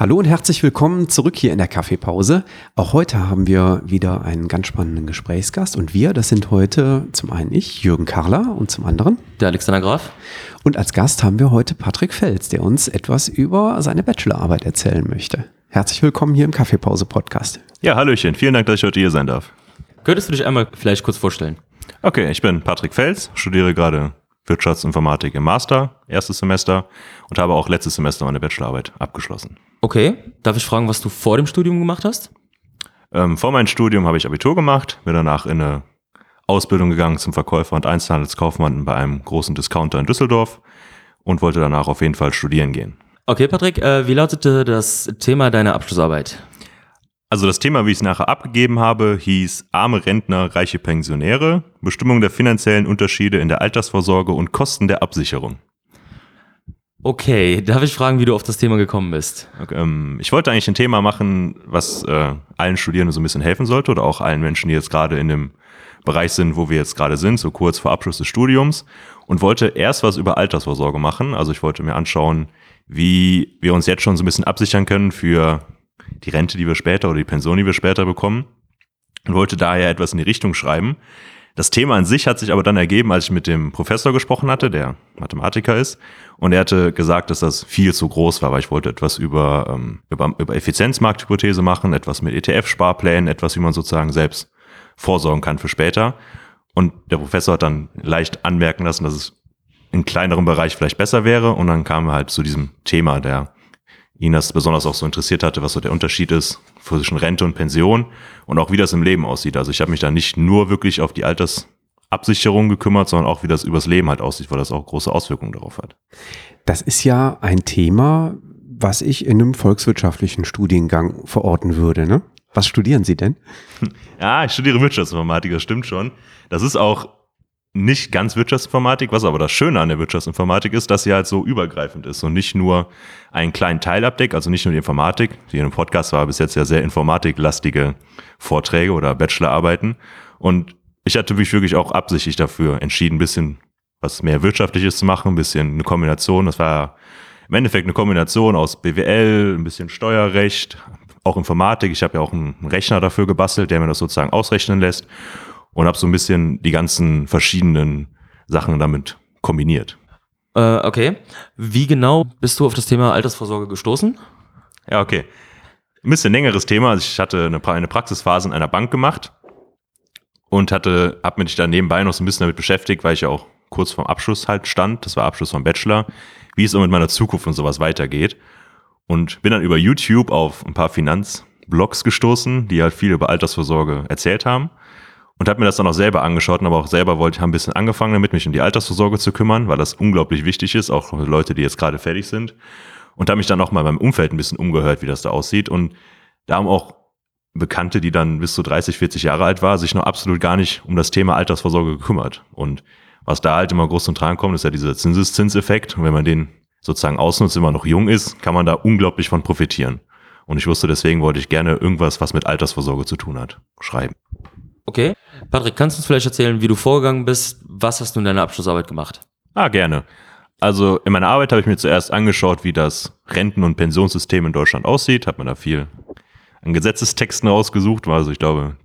Hallo und herzlich willkommen zurück hier in der Kaffeepause. Auch heute haben wir wieder einen ganz spannenden Gesprächsgast und wir, das sind heute zum einen ich, Jürgen Karler und zum anderen der Alexander Graf. Und als Gast haben wir heute Patrick Fels, der uns etwas über seine Bachelorarbeit erzählen möchte. Herzlich willkommen hier im Kaffeepause Podcast. Ja, Hallöchen, vielen Dank, dass ich heute hier sein darf. Könntest du dich einmal vielleicht kurz vorstellen? Okay, ich bin Patrick Fels, studiere gerade Wirtschaftsinformatik im Master, erstes Semester und habe auch letztes Semester meine Bachelorarbeit abgeschlossen. Okay, darf ich fragen, was du vor dem Studium gemacht hast? Ähm, vor meinem Studium habe ich Abitur gemacht, bin danach in eine Ausbildung gegangen zum Verkäufer und Einzelhandelskaufmann bei einem großen Discounter in Düsseldorf und wollte danach auf jeden Fall studieren gehen. Okay, Patrick, äh, wie lautete das Thema deiner Abschlussarbeit? Also das Thema, wie ich es nachher abgegeben habe, hieß Arme Rentner, reiche Pensionäre, Bestimmung der finanziellen Unterschiede in der Altersvorsorge und Kosten der Absicherung. Okay, darf ich fragen, wie du auf das Thema gekommen bist? Okay, ähm, ich wollte eigentlich ein Thema machen, was äh, allen Studierenden so ein bisschen helfen sollte oder auch allen Menschen, die jetzt gerade in dem Bereich sind, wo wir jetzt gerade sind, so kurz vor Abschluss des Studiums und wollte erst was über Altersvorsorge machen. Also ich wollte mir anschauen, wie wir uns jetzt schon so ein bisschen absichern können für die Rente, die wir später oder die Pension, die wir später bekommen und wollte daher etwas in die Richtung schreiben. Das Thema an sich hat sich aber dann ergeben, als ich mit dem Professor gesprochen hatte, der Mathematiker ist, und er hatte gesagt, dass das viel zu groß war, weil ich wollte etwas über, ähm, über, über Effizienzmarkthypothese machen, etwas mit ETF-Sparplänen, etwas, wie man sozusagen selbst vorsorgen kann für später. Und der Professor hat dann leicht anmerken lassen, dass es in kleinerem Bereich vielleicht besser wäre. Und dann kamen wir halt zu diesem Thema, der ihn das besonders auch so interessiert hatte, was so der Unterschied ist zwischen Rente und Pension und auch wie das im Leben aussieht. Also ich habe mich da nicht nur wirklich auf die Altersabsicherung gekümmert, sondern auch wie das übers Leben halt aussieht, weil das auch große Auswirkungen darauf hat. Das ist ja ein Thema, was ich in einem volkswirtschaftlichen Studiengang verorten würde. Ne? Was studieren Sie denn? Ja, ich studiere Wirtschaftsinformatik, das stimmt schon. Das ist auch nicht ganz Wirtschaftsinformatik, was aber das Schöne an der Wirtschaftsinformatik ist, dass sie halt so übergreifend ist und nicht nur einen kleinen Teil abdeckt, also nicht nur die Informatik. Hier im Podcast war bis jetzt ja sehr informatiklastige Vorträge oder Bachelorarbeiten. Und ich hatte mich wirklich auch absichtlich dafür entschieden, ein bisschen was mehr Wirtschaftliches zu machen, ein bisschen eine Kombination. Das war im Endeffekt eine Kombination aus BWL, ein bisschen Steuerrecht, auch Informatik. Ich habe ja auch einen Rechner dafür gebastelt, der mir das sozusagen ausrechnen lässt und habe so ein bisschen die ganzen verschiedenen Sachen damit kombiniert. Äh, okay. Wie genau bist du auf das Thema Altersvorsorge gestoßen? Ja, okay. Ein bisschen längeres Thema. Also ich hatte eine, eine Praxisphase in einer Bank gemacht und hatte, habe mich dann nebenbei noch so ein bisschen damit beschäftigt, weil ich ja auch kurz vorm Abschluss halt stand. Das war Abschluss vom Bachelor, wie es so mit meiner Zukunft und sowas weitergeht. Und bin dann über YouTube auf ein paar Finanzblogs gestoßen, die halt viel über Altersvorsorge erzählt haben. Und habe mir das dann auch selber angeschaut, aber auch selber wollte ich ein bisschen angefangen damit, mich um die Altersvorsorge zu kümmern, weil das unglaublich wichtig ist, auch Leute, die jetzt gerade fertig sind. Und habe mich dann auch mal beim Umfeld ein bisschen umgehört, wie das da aussieht. Und da haben auch Bekannte, die dann bis zu 30, 40 Jahre alt war, sich noch absolut gar nicht um das Thema Altersvorsorge gekümmert. Und was da halt immer groß zum Tragen kommt, ist ja dieser Zinseszinseffekt. Und wenn man den sozusagen ausnutzt, man noch jung ist, kann man da unglaublich von profitieren. Und ich wusste, deswegen wollte ich gerne irgendwas, was mit Altersvorsorge zu tun hat, schreiben. Okay. Patrick, kannst du uns vielleicht erzählen, wie du vorgegangen bist? Was hast du in deiner Abschlussarbeit gemacht? Ah, gerne. Also in meiner Arbeit habe ich mir zuerst angeschaut, wie das Renten- und Pensionssystem in Deutschland aussieht. Habe mir da viel an Gesetzestexten rausgesucht. Also ich glaube,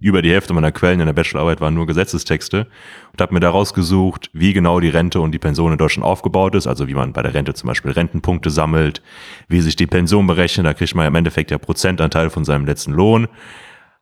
über die Hälfte meiner Quellen in der Bachelorarbeit waren nur Gesetzestexte und habe mir daraus gesucht, wie genau die Rente und die Pension in Deutschland aufgebaut ist, also wie man bei der Rente zum Beispiel Rentenpunkte sammelt, wie sich die Pension berechnet, da kriegt man im Endeffekt ja Prozentanteil von seinem letzten Lohn.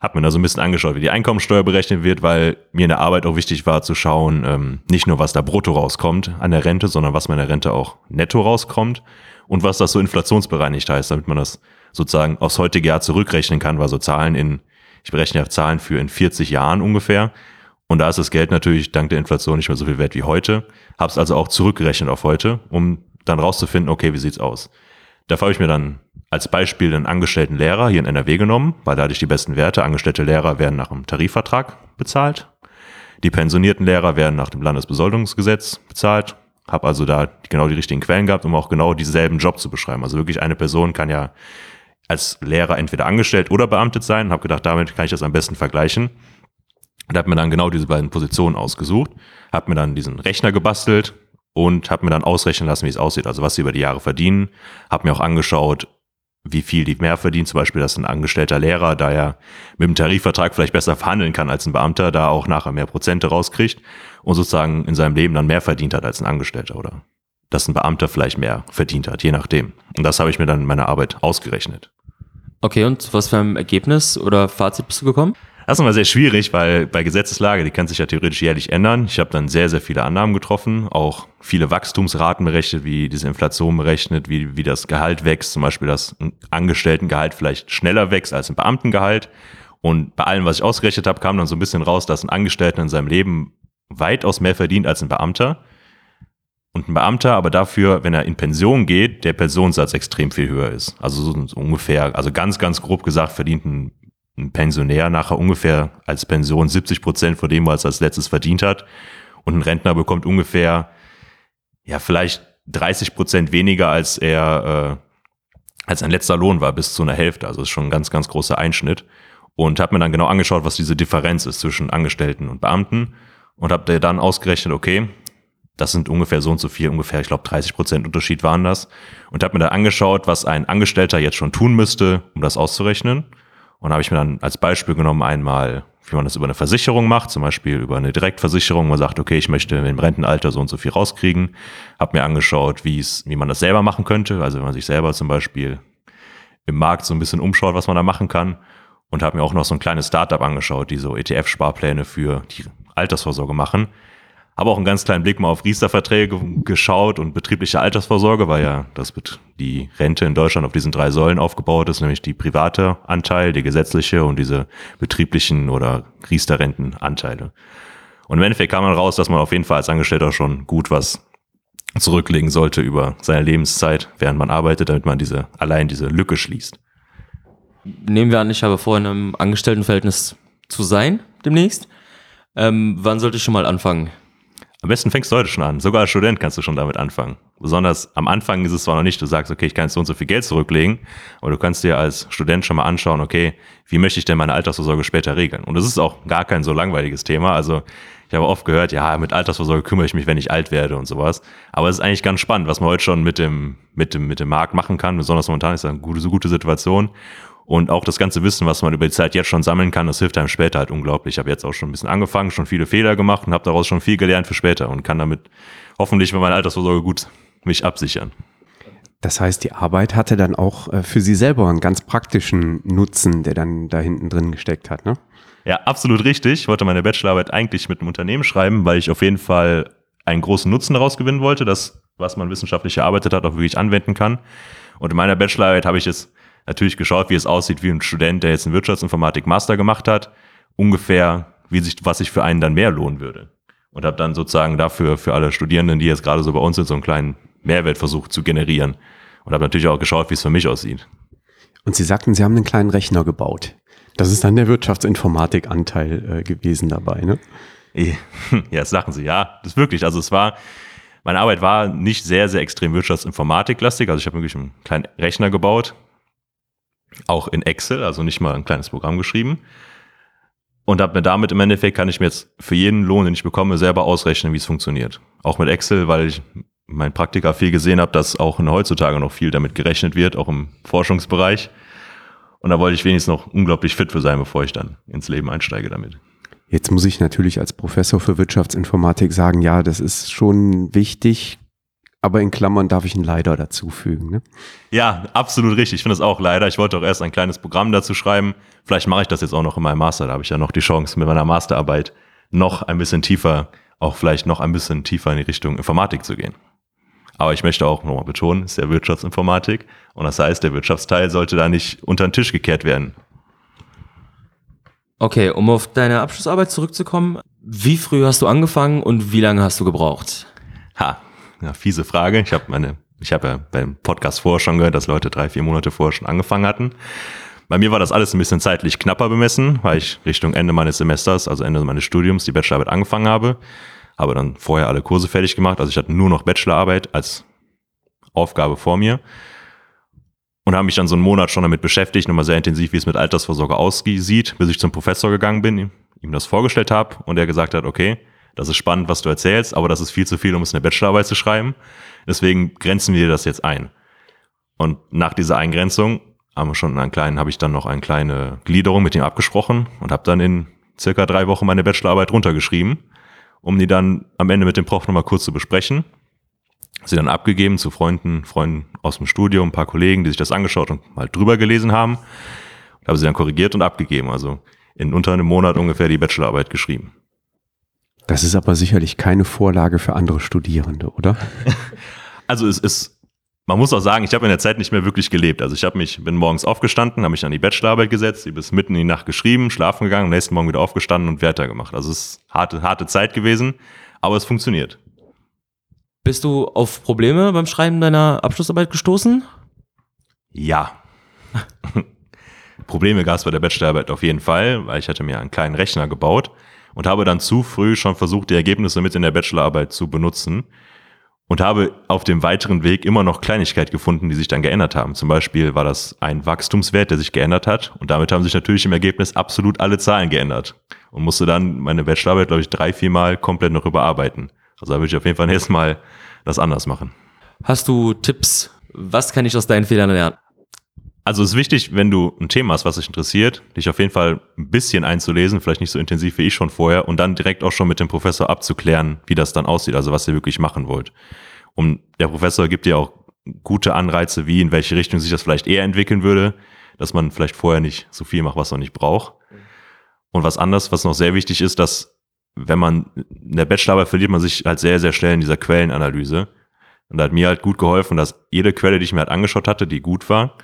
Hab mir da so ein bisschen angeschaut, wie die Einkommensteuer berechnet wird, weil mir in der Arbeit auch wichtig war zu schauen, ähm, nicht nur was da brutto rauskommt an der Rente, sondern was meiner Rente auch netto rauskommt und was das so inflationsbereinigt heißt, damit man das sozusagen aufs heutige Jahr zurückrechnen kann, weil so Zahlen in ich berechne ja Zahlen für in 40 Jahren ungefähr. Und da ist das Geld natürlich dank der Inflation nicht mehr so viel wert wie heute. Habe es also auch zurückgerechnet auf heute, um dann rauszufinden, okay, wie sieht's aus? Dafür habe ich mir dann als Beispiel einen angestellten Lehrer hier in NRW genommen, weil da hatte ich die besten Werte. Angestellte Lehrer werden nach einem Tarifvertrag bezahlt. Die pensionierten Lehrer werden nach dem Landesbesoldungsgesetz bezahlt. Habe also da genau die richtigen Quellen gehabt, um auch genau dieselben Job zu beschreiben. Also wirklich eine Person kann ja als Lehrer entweder angestellt oder beamtet sein. Habe gedacht, damit kann ich das am besten vergleichen. Und habe mir dann genau diese beiden Positionen ausgesucht, habe mir dann diesen Rechner gebastelt und habe mir dann ausrechnen lassen, wie es aussieht, also was sie über die Jahre verdienen. Habe mir auch angeschaut, wie viel die mehr verdienen, zum Beispiel, dass ein angestellter Lehrer, da er mit dem Tarifvertrag vielleicht besser verhandeln kann als ein Beamter, da auch nachher mehr Prozente rauskriegt und sozusagen in seinem Leben dann mehr verdient hat als ein Angestellter oder dass ein Beamter vielleicht mehr verdient hat, je nachdem. Und das habe ich mir dann in meiner Arbeit ausgerechnet. Okay, und was für ein Ergebnis oder Fazit bist du gekommen? Das ist immer sehr schwierig, weil bei Gesetzeslage, die kann sich ja theoretisch jährlich ändern. Ich habe dann sehr, sehr viele Annahmen getroffen, auch viele Wachstumsraten berechnet, wie diese Inflation berechnet, wie, wie das Gehalt wächst, zum Beispiel, dass ein Angestelltengehalt vielleicht schneller wächst als ein Beamtengehalt. Und bei allem, was ich ausgerechnet habe, kam dann so ein bisschen raus, dass ein Angestellter in seinem Leben weitaus mehr verdient als ein Beamter. Und ein Beamter aber dafür, wenn er in Pension geht, der Pensionssatz extrem viel höher ist. Also so ungefähr, also ganz, ganz grob gesagt, verdient ein ein Pensionär nachher ungefähr als Pension 70 Prozent von dem, was er als letztes verdient hat. Und ein Rentner bekommt ungefähr, ja, vielleicht 30 Prozent weniger, als er, äh, als ein letzter Lohn war, bis zu einer Hälfte. Also ist schon ein ganz, ganz großer Einschnitt. Und habe mir dann genau angeschaut, was diese Differenz ist zwischen Angestellten und Beamten. Und habe dann ausgerechnet, okay, das sind ungefähr so und so viel, ungefähr, ich glaube 30 Prozent Unterschied waren das. Und habe mir dann angeschaut, was ein Angestellter jetzt schon tun müsste, um das auszurechnen. Und habe ich mir dann als Beispiel genommen einmal, wie man das über eine Versicherung macht, zum Beispiel über eine Direktversicherung. Man sagt, okay, ich möchte im Rentenalter so und so viel rauskriegen. Habe mir angeschaut, wie es, wie man das selber machen könnte. Also wenn man sich selber zum Beispiel im Markt so ein bisschen umschaut, was man da machen kann. Und habe mir auch noch so ein kleines Startup angeschaut, die so ETF-Sparpläne für die Altersvorsorge machen. Habe auch einen ganz kleinen Blick mal auf Riester-Verträge geschaut und betriebliche Altersvorsorge, weil ja das die Rente in Deutschland auf diesen drei Säulen aufgebaut ist, nämlich die private Anteil, die gesetzliche und diese betrieblichen oder Riester-Rentenanteile. Und im Endeffekt kam man raus, dass man auf jeden Fall als Angestellter schon gut was zurücklegen sollte über seine Lebenszeit, während man arbeitet, damit man diese, allein diese Lücke schließt. Nehmen wir an, ich habe vor, in einem Angestelltenverhältnis zu sein demnächst. Ähm, wann sollte ich schon mal anfangen? Am besten fängst du heute schon an. Sogar als Student kannst du schon damit anfangen. Besonders am Anfang ist es zwar noch nicht, du sagst, okay, ich kann jetzt so und so viel Geld zurücklegen, aber du kannst dir als Student schon mal anschauen, okay, wie möchte ich denn meine Altersvorsorge später regeln? Und das ist auch gar kein so langweiliges Thema. Also ich habe oft gehört, ja, mit Altersvorsorge kümmere ich mich, wenn ich alt werde und sowas. Aber es ist eigentlich ganz spannend, was man heute schon mit dem, mit dem, mit dem Markt machen kann. Besonders momentan ist das eine gute, so gute Situation. Und auch das ganze Wissen, was man über die Zeit jetzt schon sammeln kann, das hilft einem später halt unglaublich. Ich habe jetzt auch schon ein bisschen angefangen, schon viele Fehler gemacht und habe daraus schon viel gelernt für später und kann damit hoffentlich mit meiner Altersvorsorge gut mich absichern. Das heißt, die Arbeit hatte dann auch äh, für Sie selber einen ganz praktischen Nutzen, der dann da hinten drin gesteckt hat, ne? Ja, absolut richtig. Ich wollte meine Bachelorarbeit eigentlich mit einem Unternehmen schreiben, weil ich auf jeden Fall einen großen Nutzen daraus gewinnen wollte, dass was man wissenschaftlich erarbeitet hat, auch wirklich anwenden kann. Und in meiner Bachelorarbeit habe ich es natürlich geschaut, wie es aussieht, wie ein Student, der jetzt einen Wirtschaftsinformatik Master gemacht hat, ungefähr, wie sich, was sich für einen dann mehr lohnen würde. Und habe dann sozusagen dafür für alle Studierenden, die jetzt gerade so bei uns sind, so einen kleinen Mehrwert versucht zu generieren. Und habe natürlich auch geschaut, wie es für mich aussieht. Und Sie sagten, Sie haben einen kleinen Rechner gebaut. Das ist dann der Wirtschaftsinformatik-Anteil äh, gewesen dabei, ne? Ja, das sagen Sie, ja. Das ist wirklich. Also es war, meine Arbeit war nicht sehr, sehr extrem Wirtschaftsinformatik-lastig. Also ich habe wirklich einen kleinen Rechner gebaut, auch in Excel, also nicht mal ein kleines Programm geschrieben. Und habe mir damit im Endeffekt kann ich mir jetzt für jeden Lohn, den ich bekomme, selber ausrechnen, wie es funktioniert. Auch mit Excel, weil ich mein Praktika viel gesehen habe, dass auch heutzutage noch viel damit gerechnet wird, auch im Forschungsbereich. Und da wollte ich wenigstens noch unglaublich fit für sein, bevor ich dann ins Leben einsteige damit. Jetzt muss ich natürlich als Professor für Wirtschaftsinformatik sagen, ja, das ist schon wichtig, aber in Klammern darf ich ein leider dazufügen. Ne? Ja, absolut richtig. Ich finde das auch leider. Ich wollte auch erst ein kleines Programm dazu schreiben. Vielleicht mache ich das jetzt auch noch in meinem Master. Da habe ich ja noch die Chance, mit meiner Masterarbeit noch ein bisschen tiefer, auch vielleicht noch ein bisschen tiefer in die Richtung Informatik zu gehen. Aber ich möchte auch nochmal betonen, es ist ja Wirtschaftsinformatik. Und das heißt, der Wirtschaftsteil sollte da nicht unter den Tisch gekehrt werden. Okay, um auf deine Abschlussarbeit zurückzukommen, wie früh hast du angefangen und wie lange hast du gebraucht? Ha, ja, fiese Frage. Ich habe meine Ich habe ja beim Podcast vorher schon gehört, dass Leute drei, vier Monate vorher schon angefangen hatten. Bei mir war das alles ein bisschen zeitlich knapper bemessen, weil ich Richtung Ende meines Semesters, also Ende meines Studiums, die Bachelorarbeit angefangen habe. Habe dann vorher alle Kurse fertig gemacht. Also ich hatte nur noch Bachelorarbeit als Aufgabe vor mir. Und habe mich dann so einen Monat schon damit beschäftigt, nochmal sehr intensiv, wie es mit Altersvorsorge aussieht, bis ich zum Professor gegangen bin, ihm das vorgestellt habe und er gesagt hat, okay, das ist spannend, was du erzählst, aber das ist viel zu viel, um es in der Bachelorarbeit zu schreiben. Deswegen grenzen wir das jetzt ein. Und nach dieser Eingrenzung haben wir schon einen kleinen, habe ich dann noch eine kleine Gliederung mit ihm abgesprochen und habe dann in circa drei Wochen meine Bachelorarbeit runtergeschrieben, um die dann am Ende mit dem Prof nochmal kurz zu besprechen. Sie dann abgegeben zu Freunden, Freunden aus dem Studium, ein paar Kollegen, die sich das angeschaut und mal drüber gelesen haben. Und habe sie dann korrigiert und abgegeben. Also in unter einem Monat ungefähr die Bachelorarbeit geschrieben. Das ist aber sicherlich keine Vorlage für andere Studierende, oder? Also es ist, man muss auch sagen, ich habe in der Zeit nicht mehr wirklich gelebt. Also ich habe mich, bin morgens aufgestanden, habe mich an die Bachelorarbeit gesetzt, die bis mitten in die Nacht geschrieben, schlafen gegangen, am nächsten Morgen wieder aufgestanden und weitergemacht. Also es ist harte, harte Zeit gewesen, aber es funktioniert. Bist du auf Probleme beim Schreiben deiner Abschlussarbeit gestoßen? Ja. Probleme gab es bei der Bachelorarbeit auf jeden Fall, weil ich hatte mir einen kleinen Rechner gebaut und habe dann zu früh schon versucht, die Ergebnisse mit in der Bachelorarbeit zu benutzen und habe auf dem weiteren Weg immer noch Kleinigkeit gefunden, die sich dann geändert haben. Zum Beispiel war das ein Wachstumswert, der sich geändert hat und damit haben sich natürlich im Ergebnis absolut alle Zahlen geändert und musste dann meine Bachelorarbeit, glaube ich, drei, vier Mal komplett noch überarbeiten. Also da würde ich auf jeden Fall nächstes Mal das anders machen. Hast du Tipps? Was kann ich aus deinen Fehlern lernen? Also es ist wichtig, wenn du ein Thema hast, was dich interessiert, dich auf jeden Fall ein bisschen einzulesen, vielleicht nicht so intensiv wie ich schon vorher, und dann direkt auch schon mit dem Professor abzuklären, wie das dann aussieht, also was ihr wirklich machen wollt. Und der Professor gibt dir auch gute Anreize, wie in welche Richtung sich das vielleicht eher entwickeln würde, dass man vielleicht vorher nicht so viel macht, was man nicht braucht. Und was anderes, was noch sehr wichtig ist, dass wenn man in der Bachelorarbeit verliert man sich halt sehr, sehr schnell in dieser Quellenanalyse. Und da hat mir halt gut geholfen, dass jede Quelle, die ich mir halt angeschaut hatte, die gut war,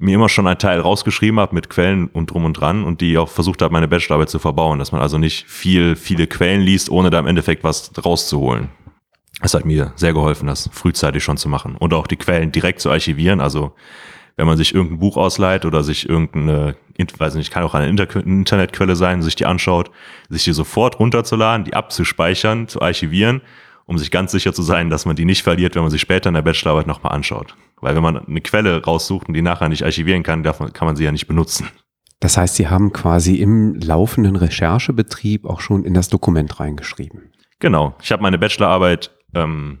mir immer schon ein Teil rausgeschrieben habe mit Quellen und drum und dran und die auch versucht habe, meine Bachelorarbeit zu verbauen, dass man also nicht viel, viele Quellen liest, ohne da im Endeffekt was rauszuholen. Das hat mir sehr geholfen, das frühzeitig schon zu machen und auch die Quellen direkt zu archivieren. Also wenn man sich irgendein Buch ausleiht oder sich irgendeine, weiß nicht, kann auch eine Internetquelle sein, sich die anschaut, sich die sofort runterzuladen, die abzuspeichern, zu archivieren, um sich ganz sicher zu sein, dass man die nicht verliert, wenn man sich später in der Bachelorarbeit nochmal anschaut. Weil wenn man eine Quelle raussucht und die nachher nicht archivieren kann, davon kann man sie ja nicht benutzen. Das heißt, Sie haben quasi im laufenden Recherchebetrieb auch schon in das Dokument reingeschrieben. Genau. Ich habe meine Bachelorarbeit ähm,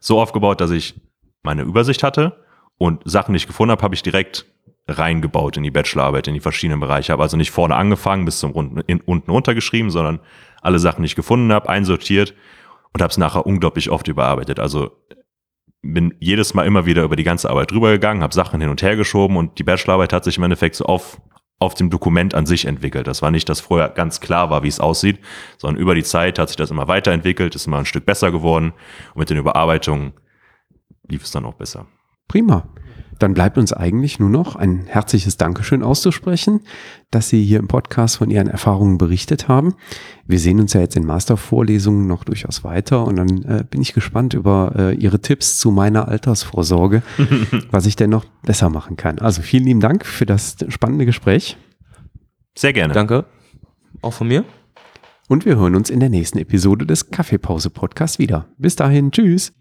so aufgebaut, dass ich meine Übersicht hatte und Sachen, die ich gefunden habe, habe ich direkt reingebaut in die Bachelorarbeit, in die verschiedenen Bereiche. Habe also nicht vorne angefangen bis zum unten, in, unten runtergeschrieben, sondern alle Sachen, die ich gefunden habe, einsortiert und habe es nachher unglaublich oft überarbeitet. Also bin jedes Mal immer wieder über die ganze Arbeit drüber gegangen, habe Sachen hin und her geschoben und die Bachelorarbeit hat sich im Endeffekt so auf, auf dem Dokument an sich entwickelt. Das war nicht, dass vorher ganz klar war, wie es aussieht, sondern über die Zeit hat sich das immer weiterentwickelt, ist immer ein Stück besser geworden und mit den Überarbeitungen lief es dann auch besser. Prima. Dann bleibt uns eigentlich nur noch ein herzliches Dankeschön auszusprechen, dass Sie hier im Podcast von Ihren Erfahrungen berichtet haben. Wir sehen uns ja jetzt in Mastervorlesungen noch durchaus weiter und dann äh, bin ich gespannt über äh, Ihre Tipps zu meiner Altersvorsorge, was ich denn noch besser machen kann. Also vielen lieben Dank für das spannende Gespräch. Sehr gerne. Danke. Auch von mir. Und wir hören uns in der nächsten Episode des Kaffeepause Podcasts wieder. Bis dahin, tschüss.